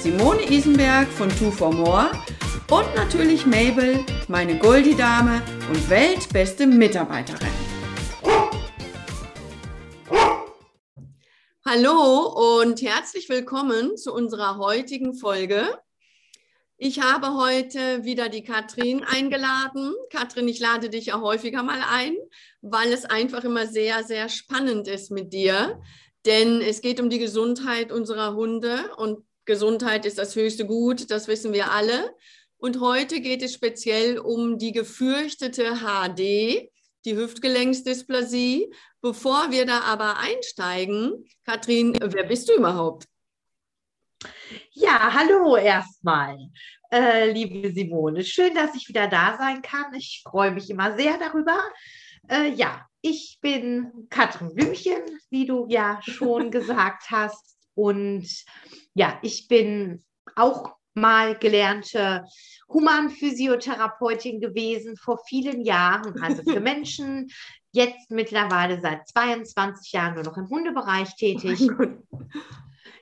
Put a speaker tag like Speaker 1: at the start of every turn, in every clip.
Speaker 1: Simone Isenberg von Two for More und natürlich Mabel, meine Goldie-Dame und weltbeste Mitarbeiterin. Hallo und herzlich willkommen zu unserer heutigen Folge. Ich habe heute wieder die Katrin eingeladen. Katrin, ich lade dich ja häufiger mal ein, weil es einfach immer sehr, sehr spannend ist mit dir. Denn es geht um die Gesundheit unserer Hunde und Gesundheit ist das höchste Gut, das wissen wir alle. Und heute geht es speziell um die gefürchtete HD, die Hüftgelenksdysplasie. Bevor wir da aber einsteigen, Katrin, wer bist du überhaupt?
Speaker 2: Ja, hallo erstmal, äh, liebe Simone. Schön, dass ich wieder da sein kann. Ich freue mich immer sehr darüber. Äh, ja, ich bin Katrin Blümchen, wie du ja schon gesagt hast. Und ja, ich bin auch mal gelernte Humanphysiotherapeutin gewesen vor vielen Jahren, also für Menschen, jetzt mittlerweile seit 22 Jahren nur noch im Hundebereich tätig. Oh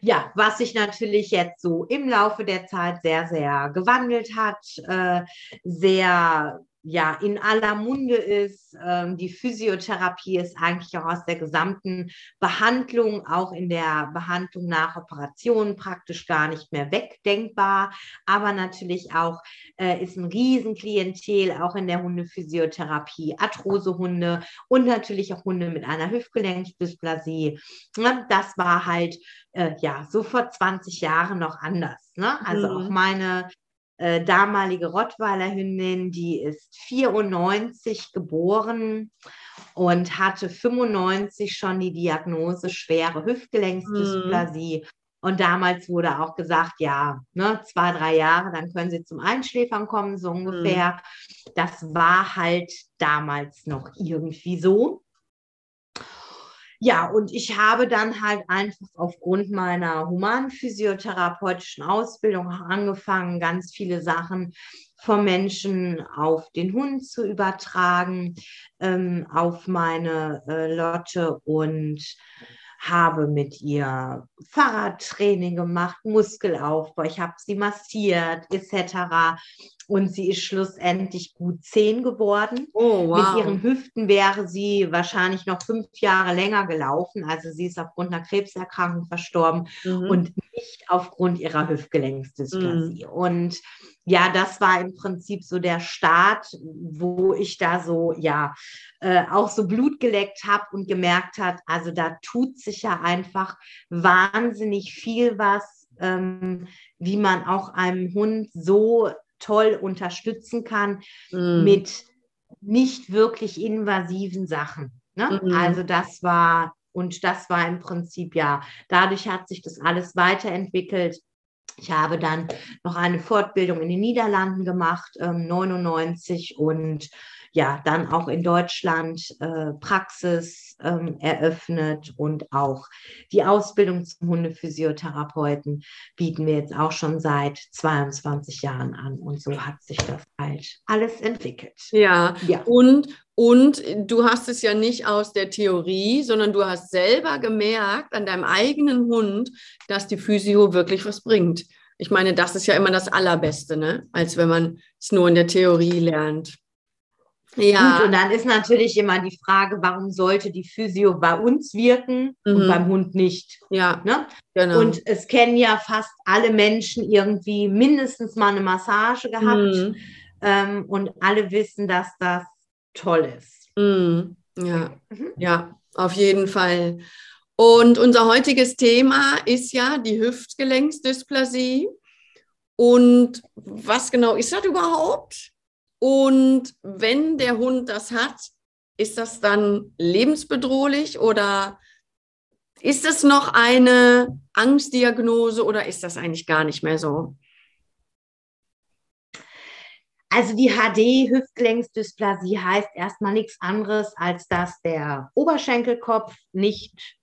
Speaker 2: ja, was sich natürlich jetzt so im Laufe der Zeit sehr, sehr gewandelt hat, äh, sehr ja in aller Munde ist. Ähm, die Physiotherapie ist eigentlich auch aus der gesamten Behandlung, auch in der Behandlung nach Operationen praktisch gar nicht mehr wegdenkbar. Aber natürlich auch äh, ist ein Riesenklientel auch in der Hundephysiotherapie, Arthrosehunde und natürlich auch Hunde mit einer Hüftgelenksdysplasie. Ne? Das war halt äh, ja so vor 20 Jahren noch anders. Ne? Also mhm. auch meine äh, damalige Rottweiler Hündin, die ist 94 geboren und hatte 95 schon die Diagnose schwere Hüftgelenksdysplasie. Mhm. Und damals wurde auch gesagt, ja, ne, zwei, drei Jahre, dann können sie zum Einschläfern kommen, so ungefähr. Mhm. Das war halt damals noch irgendwie so. Ja, und ich habe dann halt einfach aufgrund meiner humanphysiotherapeutischen Ausbildung angefangen, ganz viele Sachen vom Menschen auf den Hund zu übertragen, ähm, auf meine äh, Lotte und habe mit ihr Fahrradtraining gemacht, Muskelaufbau, ich habe sie massiert etc. Und sie ist schlussendlich gut zehn geworden. Oh, wow. Mit ihren Hüften wäre sie wahrscheinlich noch fünf Jahre länger gelaufen. Also sie ist aufgrund einer Krebserkrankung verstorben mhm. und nicht aufgrund ihrer Hüftgelenksdysplasie. Mhm. Und ja, das war im Prinzip so der Start, wo ich da so, ja, äh, auch so Blut geleckt habe und gemerkt hat, also da tut sich ja einfach wahnsinnig viel was, ähm, wie man auch einem Hund so toll unterstützen kann mhm. mit nicht wirklich invasiven Sachen. Ne? Mhm. Also das war, und das war im Prinzip ja, dadurch hat sich das alles weiterentwickelt. Ich habe dann noch eine Fortbildung in den Niederlanden gemacht, ähm, 99 und ja, dann auch in Deutschland äh, Praxis ähm, eröffnet und auch die Ausbildung zum Hundephysiotherapeuten bieten wir jetzt auch schon seit 22 Jahren an. Und so hat sich das halt alles entwickelt.
Speaker 1: Ja, ja. Und, und du hast es ja nicht aus der Theorie, sondern du hast selber gemerkt an deinem eigenen Hund, dass die Physio wirklich was bringt. Ich meine, das ist ja immer das Allerbeste, ne? als wenn man es nur in der Theorie lernt.
Speaker 2: Ja. Gut, und dann ist natürlich immer die Frage, warum sollte die Physio bei uns wirken mhm. und beim Hund nicht? Ja, ne? genau. Und es kennen ja fast alle Menschen irgendwie mindestens mal eine Massage gehabt mhm. ähm, und alle wissen, dass das toll ist.
Speaker 1: Mhm. Ja, mhm. ja, auf jeden Fall. Und unser heutiges Thema ist ja die Hüftgelenksdysplasie. Und was genau ist das überhaupt? Und wenn der Hund das hat, ist das dann lebensbedrohlich oder Ist das noch eine Angstdiagnose oder ist das eigentlich gar nicht mehr so?
Speaker 2: Also die HD-Hüftgelenksdysplasie heißt erstmal nichts anderes, als dass der Oberschenkelkopf nicht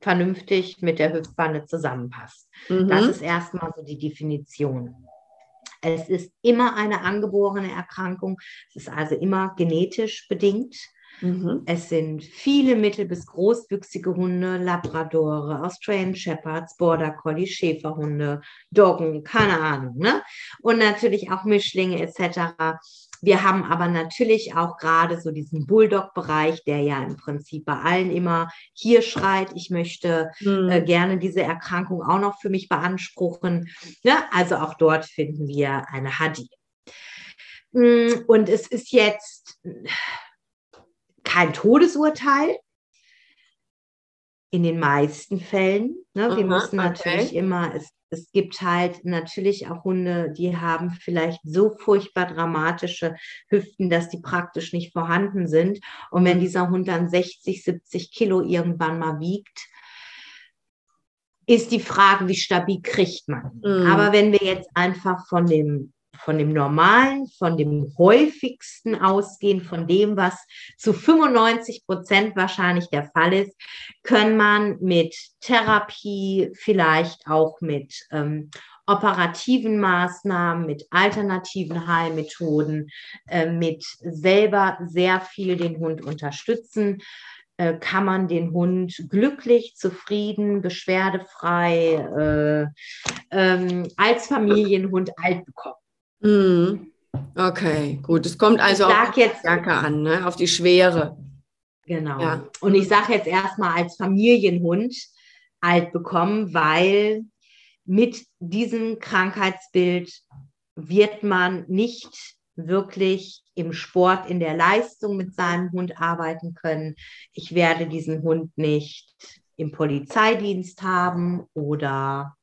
Speaker 2: vernünftig mit der Hüftbande zusammenpasst. Mhm. Das ist erstmal so die Definition. Es ist immer eine angeborene Erkrankung. Es ist also immer genetisch bedingt. Mhm. Es sind viele mittel- bis großwüchsige Hunde, Labradore, Australian Shepherds, Border Collie, Schäferhunde, Doggen, keine Ahnung. Ne? Und natürlich auch Mischlinge etc. Wir haben aber natürlich auch gerade so diesen Bulldog-Bereich, der ja im Prinzip bei allen immer hier schreit, ich möchte mhm. äh, gerne diese Erkrankung auch noch für mich beanspruchen. Ne? Also auch dort finden wir eine Hadi. Mm, und es ist jetzt kein Todesurteil. In den meisten Fällen. Ne? Wir Aha, müssen natürlich okay. immer, es, es gibt halt natürlich auch Hunde, die haben vielleicht so furchtbar dramatische Hüften, dass die praktisch nicht vorhanden sind. Und wenn mhm. dieser Hund dann 60, 70 Kilo irgendwann mal wiegt, ist die Frage, wie stabil kriegt man. Mhm. Aber wenn wir jetzt einfach von dem von dem Normalen, von dem häufigsten ausgehen, von dem, was zu 95 Prozent wahrscheinlich der Fall ist, kann man mit Therapie, vielleicht auch mit ähm, operativen Maßnahmen, mit alternativen Heilmethoden, äh, mit selber sehr viel den Hund unterstützen äh, kann man den Hund glücklich, zufrieden, beschwerdefrei äh, ähm, als Familienhund alt bekommen.
Speaker 1: Mhm. Okay, gut. Es kommt also auf die Stärke an, ne? auf die Schwere.
Speaker 2: Genau. Ja. Und ich sage jetzt erstmal als Familienhund alt bekommen, weil mit diesem Krankheitsbild wird man nicht wirklich im Sport, in der Leistung mit seinem Hund arbeiten können. Ich werde diesen Hund nicht im Polizeidienst haben oder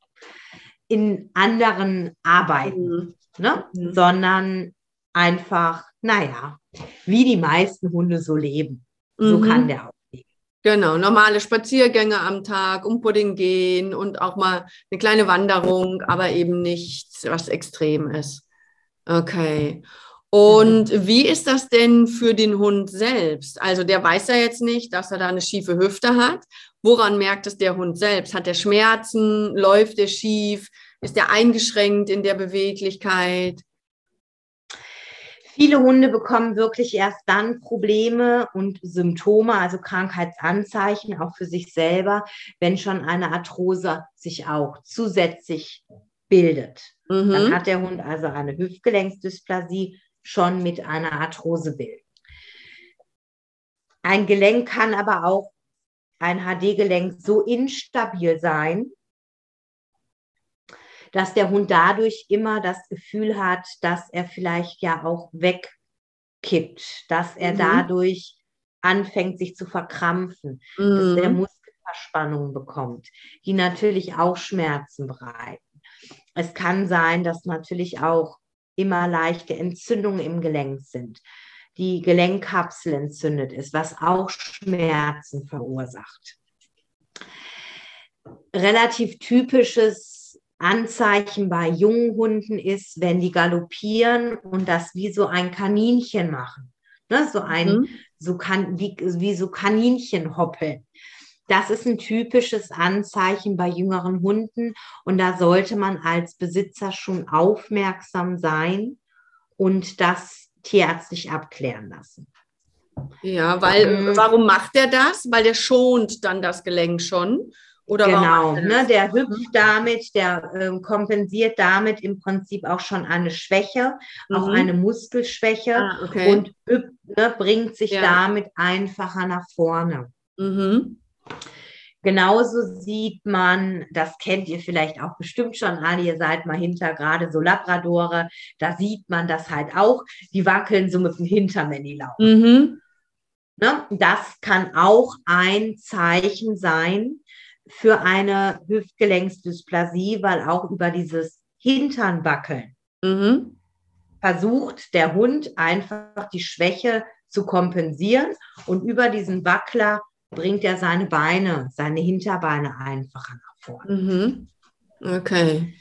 Speaker 2: in anderen Arbeiten. Ne? Mhm. sondern einfach, naja, wie die meisten Hunde so leben. So mhm. kann der auch leben.
Speaker 1: Genau, normale Spaziergänge am Tag, um Pudding gehen und auch mal eine kleine Wanderung, aber eben nichts, was extrem ist. Okay. Und mhm. wie ist das denn für den Hund selbst? Also der weiß ja jetzt nicht, dass er da eine schiefe Hüfte hat. Woran merkt es der Hund selbst? Hat er Schmerzen? Läuft er schief? Ist er eingeschränkt in der Beweglichkeit?
Speaker 2: Viele Hunde bekommen wirklich erst dann Probleme und Symptome, also Krankheitsanzeichen, auch für sich selber, wenn schon eine Arthrose sich auch zusätzlich bildet. Mhm. Dann hat der Hund also eine Hüftgelenksdysplasie schon mit einer Arthrose bilden. Ein Gelenk kann aber auch ein HD-Gelenk so instabil sein, dass der Hund dadurch immer das Gefühl hat, dass er vielleicht ja auch wegkippt, dass er mhm. dadurch anfängt, sich zu verkrampfen, mhm. dass er Muskelverspannungen bekommt, die natürlich auch Schmerzen bereiten. Es kann sein, dass natürlich auch immer leichte Entzündungen im Gelenk sind, die Gelenkkapsel entzündet ist, was auch Schmerzen verursacht. Relativ typisches Anzeichen bei jungen Hunden ist, wenn die galoppieren und das wie so ein Kaninchen machen. Ne? So ein, mhm. so kann, wie, wie so Kaninchen hoppeln. Das ist ein typisches Anzeichen bei jüngeren Hunden und da sollte man als Besitzer schon aufmerksam sein und das tierärztlich abklären lassen.
Speaker 1: Ja, weil ähm, warum macht er das? Weil der schont dann das Gelenk schon.
Speaker 2: Oder genau, ne, der hüpft damit, der äh, kompensiert damit im Prinzip auch schon eine Schwäche, mhm. auch eine Muskelschwäche ah, okay. und hüpft, ne, bringt sich ja. damit einfacher nach vorne. Mhm. Genauso sieht man, das kennt ihr vielleicht auch bestimmt schon alle, ihr seid mal hinter gerade so Labradore, da sieht man das halt auch, die wackeln so mit dem Hintern, wenn die laufen. Mhm. Ne? Das kann auch ein Zeichen sein, für eine Hüftgelenksdysplasie, weil auch über dieses Hinternwackeln mhm. versucht der Hund einfach die Schwäche zu kompensieren und über diesen Wackler bringt er seine Beine, seine Hinterbeine einfacher nach vorne.
Speaker 1: Mhm. Okay.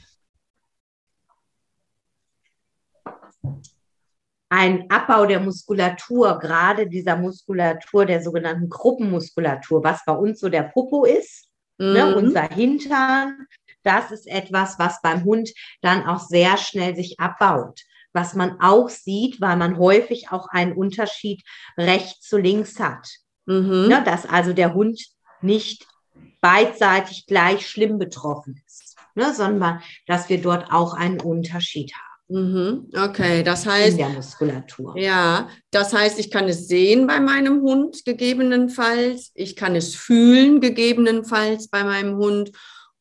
Speaker 2: Ein Abbau der Muskulatur, gerade dieser Muskulatur, der sogenannten Gruppenmuskulatur, was bei uns so der Popo ist,
Speaker 1: Mhm.
Speaker 2: ne, unser Hintern, das ist etwas, was beim Hund dann auch sehr schnell sich abbaut. Was man auch sieht, weil man häufig auch einen Unterschied rechts zu links hat.
Speaker 1: Mhm.
Speaker 2: Ne, dass also der Hund nicht beidseitig gleich schlimm betroffen ist, ne, sondern dass wir dort auch einen Unterschied haben.
Speaker 1: Okay, das
Speaker 2: in
Speaker 1: heißt,
Speaker 2: der Muskulatur.
Speaker 1: ja, das heißt, ich kann es sehen bei meinem Hund gegebenenfalls, ich kann es fühlen gegebenenfalls bei meinem Hund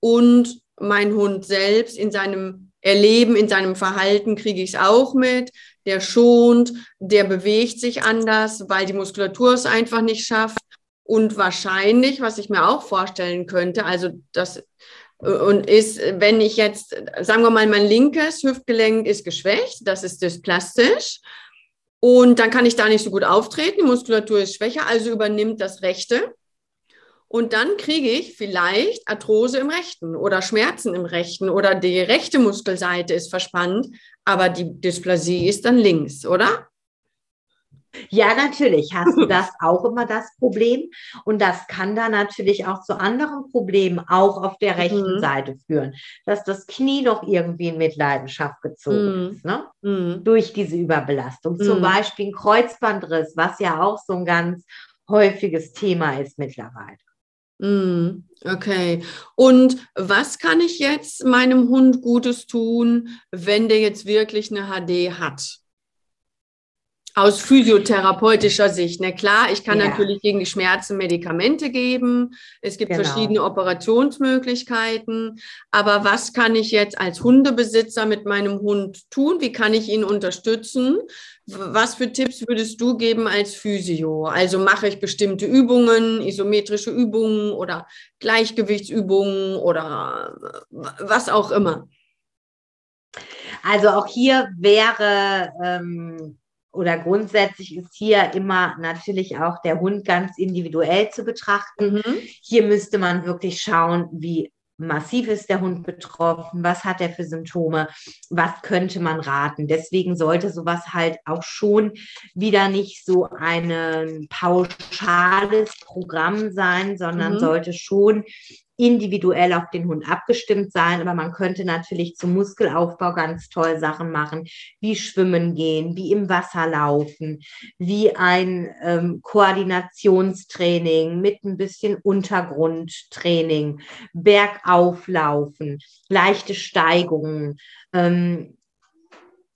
Speaker 1: und mein Hund selbst in seinem Erleben, in seinem Verhalten kriege ich es auch mit. Der schont, der bewegt sich anders, weil die Muskulatur es einfach nicht schafft. Und wahrscheinlich, was ich mir auch vorstellen könnte, also das und ist, wenn ich jetzt, sagen wir mal, mein linkes Hüftgelenk ist geschwächt, das ist dysplastisch. Und dann kann ich da nicht so gut auftreten, die Muskulatur ist schwächer, also übernimmt das rechte. Und dann kriege ich vielleicht Arthrose im rechten oder Schmerzen im rechten oder die rechte Muskelseite ist verspannt, aber die Dysplasie ist dann links, oder?
Speaker 2: Ja, natürlich hast du das auch immer das Problem. Und das kann dann natürlich auch zu anderen Problemen auch auf der rechten
Speaker 1: Mhm.
Speaker 2: Seite führen, dass das Knie noch irgendwie in Mitleidenschaft gezogen
Speaker 1: Mhm.
Speaker 2: ist, ne?
Speaker 1: Mhm.
Speaker 2: durch diese Überbelastung. Zum
Speaker 1: Mhm.
Speaker 2: Beispiel ein Kreuzbandriss, was ja auch so ein ganz häufiges Thema ist mittlerweile.
Speaker 1: Mm, Okay. Und was kann ich jetzt meinem Hund Gutes tun, wenn der jetzt wirklich eine HD hat? Aus physiotherapeutischer Sicht. Na klar, ich kann
Speaker 2: Ja.
Speaker 1: natürlich gegen die Schmerzen Medikamente geben. Es gibt
Speaker 2: Genau.
Speaker 1: verschiedene Operationsmöglichkeiten. Aber was kann ich jetzt als Hundebesitzer mit meinem Hund tun? Wie kann ich ihn unterstützen? Was für Tipps würdest du geben als Physio? Also mache ich bestimmte Übungen, isometrische Übungen oder Gleichgewichtsübungen oder was auch immer?
Speaker 2: Also auch hier wäre ähm, oder grundsätzlich ist hier immer natürlich auch der Hund ganz individuell zu betrachten.
Speaker 1: Mhm.
Speaker 2: Hier müsste man wirklich schauen, wie massiv ist der Hund betroffen, was hat er für Symptome, was könnte man raten. Deswegen sollte sowas halt auch schon wieder nicht so ein pauschales Programm sein, sondern
Speaker 1: Mhm.
Speaker 2: sollte schon individuell auf den Hund abgestimmt sein. Aber man könnte natürlich zum Muskelaufbau ganz toll Sachen machen, wie Schwimmen gehen, wie im Wasser laufen, wie ein ähm, Koordinationstraining mit ein bisschen Untergrundtraining, Bergauflaufen, leichte Steigungen, ähm,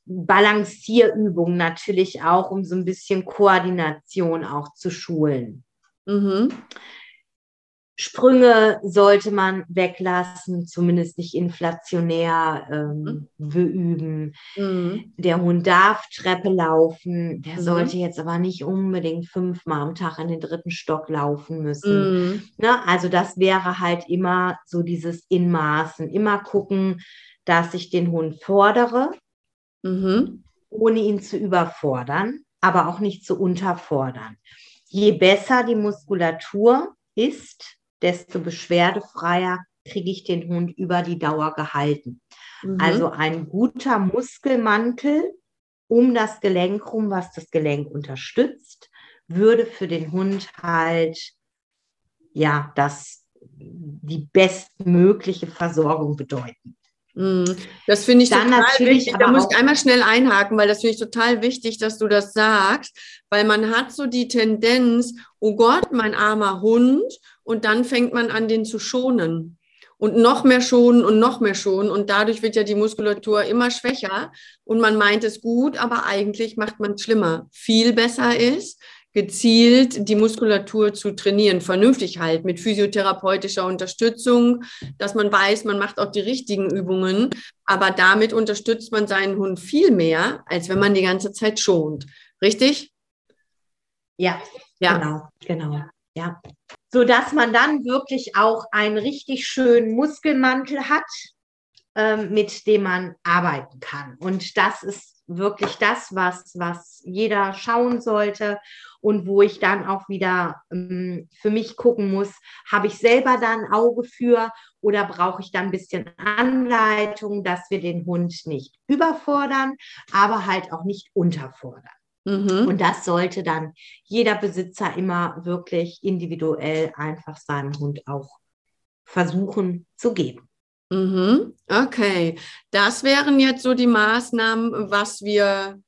Speaker 2: Balancierübungen natürlich auch, um so ein bisschen Koordination auch zu schulen.
Speaker 1: Mhm.
Speaker 2: Sprünge sollte man weglassen, zumindest nicht inflationär ähm, beüben.
Speaker 1: Mhm.
Speaker 2: Der Hund darf Treppe laufen, der
Speaker 1: Mhm.
Speaker 2: sollte jetzt aber nicht unbedingt fünfmal am Tag in den dritten Stock laufen müssen.
Speaker 1: Mhm.
Speaker 2: Ne? Also das wäre halt immer so dieses Inmaßen, immer gucken, dass ich den Hund fordere,
Speaker 1: Mhm.
Speaker 2: ohne ihn zu überfordern, aber auch nicht zu unterfordern. Je besser die Muskulatur ist, desto beschwerdefreier kriege ich den Hund über die Dauer gehalten.
Speaker 1: Mhm.
Speaker 2: Also ein guter Muskelmantel um das Gelenk rum, was das Gelenk unterstützt, würde für den Hund halt ja das die bestmögliche Versorgung bedeuten.
Speaker 1: Mhm. Das finde ich
Speaker 2: Dann
Speaker 1: total
Speaker 2: natürlich
Speaker 1: wichtig. Da muss ich einmal schnell einhaken, weil das finde ich total wichtig, dass du das sagst, weil man hat so die Tendenz, oh Gott, mein armer Hund, und dann fängt man an, den zu schonen. Und noch mehr schonen und noch mehr schonen. Und dadurch wird ja die Muskulatur immer schwächer. Und man meint es gut, aber eigentlich macht man es schlimmer. Viel besser ist, gezielt die Muskulatur zu trainieren, vernünftig halt mit physiotherapeutischer Unterstützung, dass man weiß, man macht auch die richtigen Übungen, aber damit unterstützt man seinen Hund viel mehr, als wenn man die ganze Zeit schont. Richtig?
Speaker 2: Ja,
Speaker 1: Ja.
Speaker 2: genau, genau. Ja. So dass man dann wirklich auch einen richtig schönen Muskelmantel hat, ähm, mit dem man arbeiten kann. Und das ist wirklich das, was, was jeder schauen sollte und wo ich dann auch wieder ähm, für mich gucken muss, habe ich selber da ein Auge für oder brauche ich da ein bisschen Anleitung, dass wir den Hund nicht überfordern, aber halt auch nicht unterfordern. Mhm. Und das sollte dann jeder Besitzer immer wirklich individuell einfach seinem Hund auch versuchen zu geben.
Speaker 1: Mhm. Okay, das wären jetzt so die Maßnahmen, was wir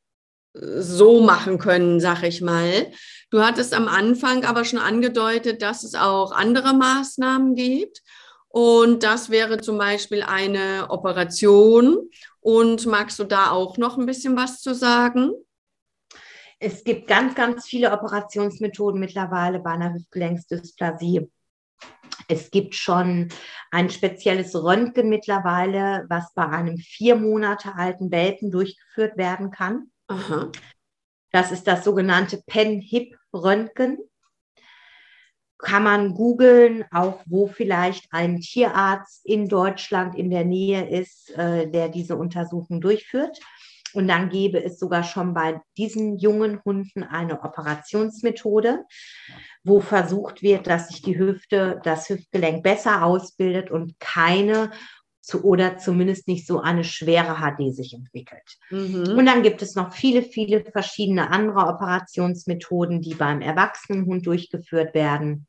Speaker 1: so machen können, sag ich mal. Du hattest am Anfang aber schon angedeutet, dass es auch andere Maßnahmen gibt. Und das wäre zum Beispiel eine Operation. Und magst du da auch noch ein bisschen was zu sagen?
Speaker 2: Es gibt ganz, ganz viele Operationsmethoden mittlerweile bei einer Hüftgelenksdysplasie. Es gibt schon ein spezielles Röntgen mittlerweile, was bei einem vier Monate alten Welpen durchgeführt werden kann. Aha. Das ist das sogenannte Pen-Hip-Röntgen. Kann man googeln, auch wo vielleicht ein Tierarzt in Deutschland in der Nähe ist, äh, der diese Untersuchung durchführt. Und dann gäbe es sogar schon bei diesen jungen Hunden eine Operationsmethode, wo versucht wird, dass sich die Hüfte, das Hüftgelenk besser ausbildet und keine zu, oder zumindest nicht so eine schwere HD sich entwickelt. Mhm. Und dann gibt es noch viele, viele verschiedene andere Operationsmethoden, die beim Erwachsenenhund durchgeführt werden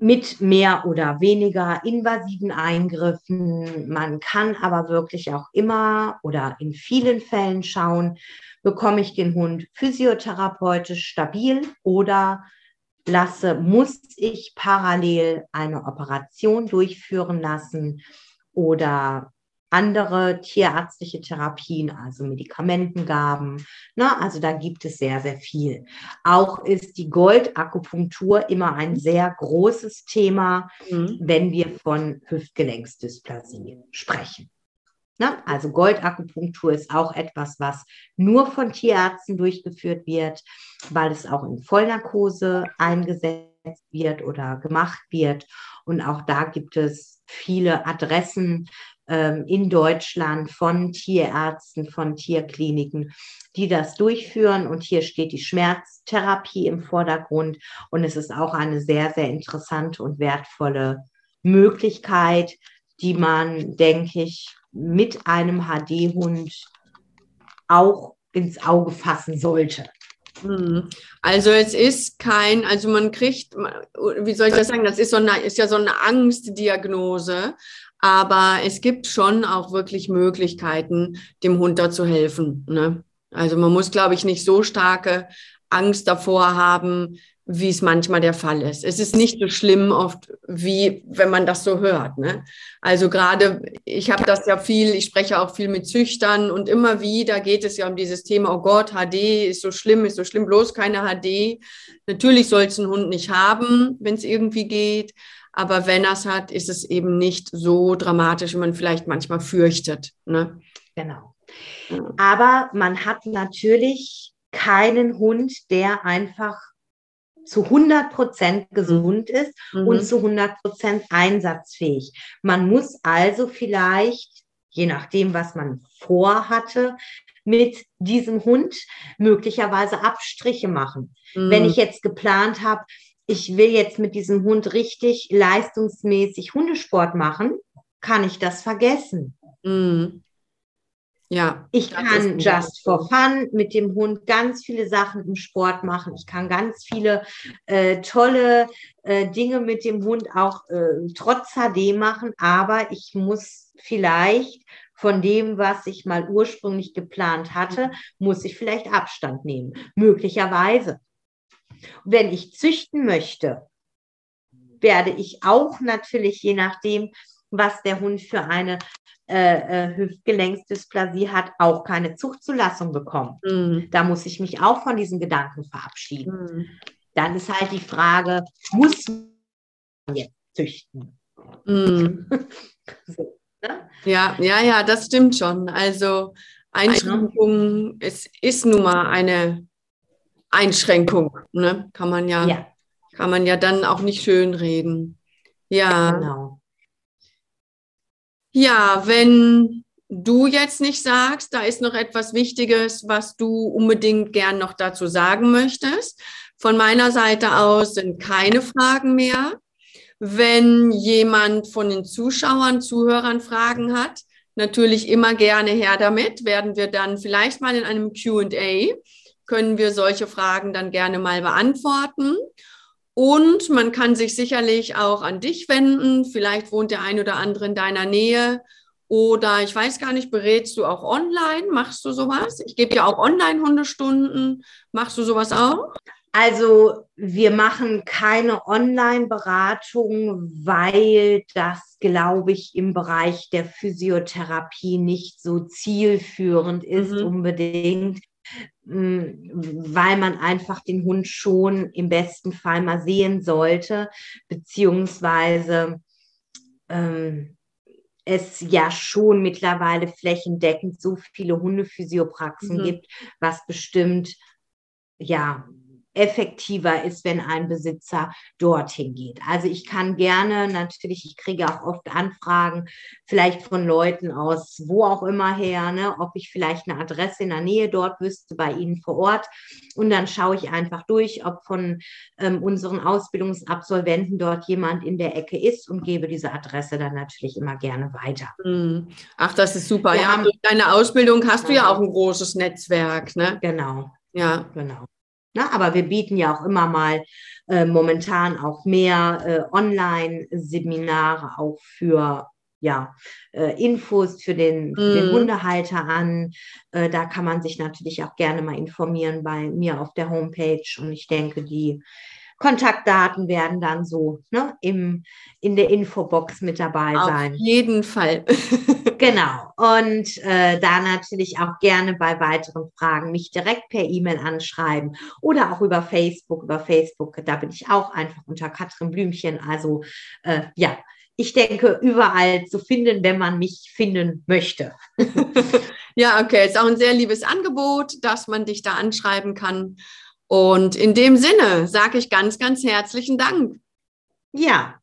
Speaker 2: mit mehr oder weniger invasiven Eingriffen. Man kann aber wirklich auch immer oder in vielen Fällen schauen, bekomme ich den Hund physiotherapeutisch stabil oder lasse, muss ich parallel eine Operation durchführen lassen oder andere tierärztliche Therapien, also Medikamentengaben. Ne? Also da gibt es sehr, sehr viel. Auch ist die Goldakupunktur immer ein sehr großes Thema, mhm. wenn wir von Hüftgelenksdysplasie sprechen. Ne? Also Goldakupunktur ist auch etwas, was nur von Tierärzten durchgeführt wird, weil es auch in Vollnarkose eingesetzt wird oder gemacht wird. Und auch da gibt es viele Adressen ähm, in Deutschland von Tierärzten, von Tierkliniken, die das durchführen. Und hier steht die Schmerztherapie im Vordergrund. Und es ist auch eine sehr, sehr interessante und wertvolle Möglichkeit, die man, denke ich, mit einem HD-Hund auch ins Auge fassen sollte.
Speaker 1: Hm. Also es ist kein, also man kriegt, wie soll ich das sagen, das ist, so eine, ist ja so eine Angstdiagnose, aber es gibt schon auch wirklich Möglichkeiten, dem Hund da zu helfen. Ne? Also man muss, glaube ich, nicht so starke Angst davor haben, wie es manchmal der Fall ist. Es ist nicht so schlimm oft, wie wenn man das so hört. Ne? Also gerade, ich habe das ja viel, ich spreche auch viel mit Züchtern und immer wieder geht es ja um dieses Thema, oh Gott, HD ist so schlimm, ist so schlimm, bloß keine HD. Natürlich soll es ein Hund nicht haben, wenn es irgendwie geht. Aber wenn er es hat, ist es eben nicht so dramatisch, wie man vielleicht manchmal fürchtet. Ne?
Speaker 2: Genau. Aber man hat natürlich keinen Hund, der einfach zu 100 Prozent gesund ist mhm. und zu 100 Prozent einsatzfähig. Man muss also vielleicht, je nachdem, was man vorhatte, mit diesem Hund möglicherweise Abstriche machen. Mhm. Wenn ich jetzt geplant habe, ich will jetzt mit diesem Hund richtig leistungsmäßig Hundesport machen, kann ich das vergessen. Mhm. Ja. Ich kann just for fun mit dem Hund ganz viele Sachen im Sport machen. Ich kann ganz viele äh, tolle äh, Dinge mit dem Hund auch äh, trotz HD machen, aber ich muss vielleicht von dem, was ich mal ursprünglich geplant hatte, muss ich vielleicht Abstand nehmen. Möglicherweise. Wenn ich züchten möchte, werde ich auch natürlich, je nachdem, was der Hund für eine äh, äh, Hüftgelenksdysplasie hat, auch keine Zuchtzulassung bekommen. Mhm. Da muss ich mich auch von diesen Gedanken verabschieden. Mhm. Dann ist halt die Frage, muss man jetzt züchten?
Speaker 1: Mhm. so, ne? Ja, ja, ja, das stimmt schon. Also Einschränkungen, es ist nun mal eine Einschränkung, ne? Kann man ja, ja, kann man ja dann auch nicht schönreden. Ja. Genau. Ja, wenn du jetzt nicht sagst, da ist noch etwas Wichtiges, was du unbedingt gern noch dazu sagen möchtest. Von meiner Seite aus sind keine Fragen mehr. Wenn jemand von den Zuschauern, Zuhörern Fragen hat, natürlich immer gerne her damit. Werden wir dann vielleicht mal in einem QA, können wir solche Fragen dann gerne mal beantworten. Und man kann sich sicherlich auch an dich wenden. Vielleicht wohnt der ein oder andere in deiner Nähe. Oder ich weiß gar nicht, berätst du auch online? Machst du sowas? Ich gebe ja auch Online-Hundestunden. Machst du sowas auch?
Speaker 2: Also wir machen keine Online-Beratung, weil das, glaube ich, im Bereich der Physiotherapie nicht so zielführend ist mhm. unbedingt, weil man einfach den Hund schon im besten Fall mal sehen sollte, beziehungsweise ähm, es ja schon mittlerweile flächendeckend so viele Hundephysiopraxen mhm. gibt, was bestimmt ja effektiver ist, wenn ein Besitzer dorthin geht. Also ich kann gerne, natürlich, ich kriege auch oft Anfragen, vielleicht von Leuten aus wo auch immer her, ne, ob ich vielleicht eine Adresse in der Nähe dort wüsste, bei Ihnen vor Ort. Und dann schaue ich einfach durch, ob von ähm, unseren Ausbildungsabsolventen dort jemand in der Ecke ist und gebe diese Adresse dann natürlich immer gerne weiter.
Speaker 1: Hm. Ach, das ist super. Wir ja, durch deine Ausbildung hast du ja auch ein großes Netzwerk, ne?
Speaker 2: Genau. Ja, genau. Na, aber wir bieten ja auch immer mal äh, momentan auch mehr äh, Online-Seminare auch für ja, äh, Infos für den, für den mm. Hundehalter an. Äh, da kann man sich natürlich auch gerne mal informieren bei mir auf der Homepage. Und ich denke, die Kontaktdaten werden dann so ne, im, in der Infobox mit dabei sein.
Speaker 1: Auf jeden Fall.
Speaker 2: genau. Und äh, da natürlich auch gerne bei weiteren Fragen mich direkt per E-Mail anschreiben oder auch über Facebook. Über Facebook, da bin ich auch einfach unter Katrin Blümchen. Also äh, ja, ich denke, überall zu finden, wenn man mich finden möchte.
Speaker 1: ja, okay, ist auch ein sehr liebes Angebot, dass man dich da anschreiben kann. Und in dem Sinne sage ich ganz, ganz herzlichen Dank.
Speaker 2: Ja,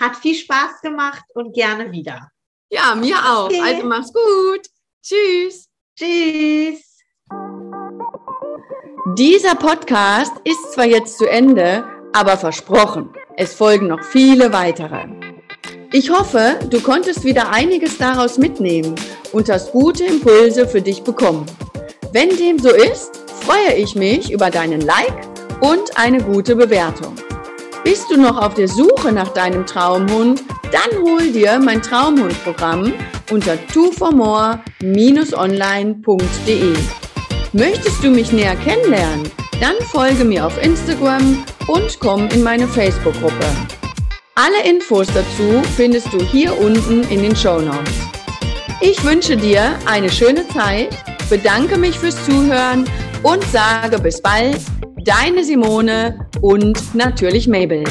Speaker 2: hat viel Spaß gemacht und gerne wieder.
Speaker 1: Ja, mir auch. Okay. Also mach's gut. Tschüss.
Speaker 2: Tschüss.
Speaker 1: Dieser Podcast ist zwar jetzt zu Ende, aber versprochen, es folgen noch viele weitere. Ich hoffe, du konntest wieder einiges daraus mitnehmen und hast gute Impulse für dich bekommen. Wenn dem so ist, freue ich mich über deinen Like und eine gute Bewertung. Bist du noch auf der Suche nach deinem Traumhund? Dann hol dir mein Traumhundprogramm unter twoformore-online.de. Möchtest du mich näher kennenlernen? Dann folge mir auf Instagram und komm in meine Facebook-Gruppe. Alle Infos dazu findest du hier unten in den Show Notes. Ich wünsche dir eine schöne Zeit, bedanke mich fürs Zuhören und sage bis bald, deine Simone und natürlich Mabel.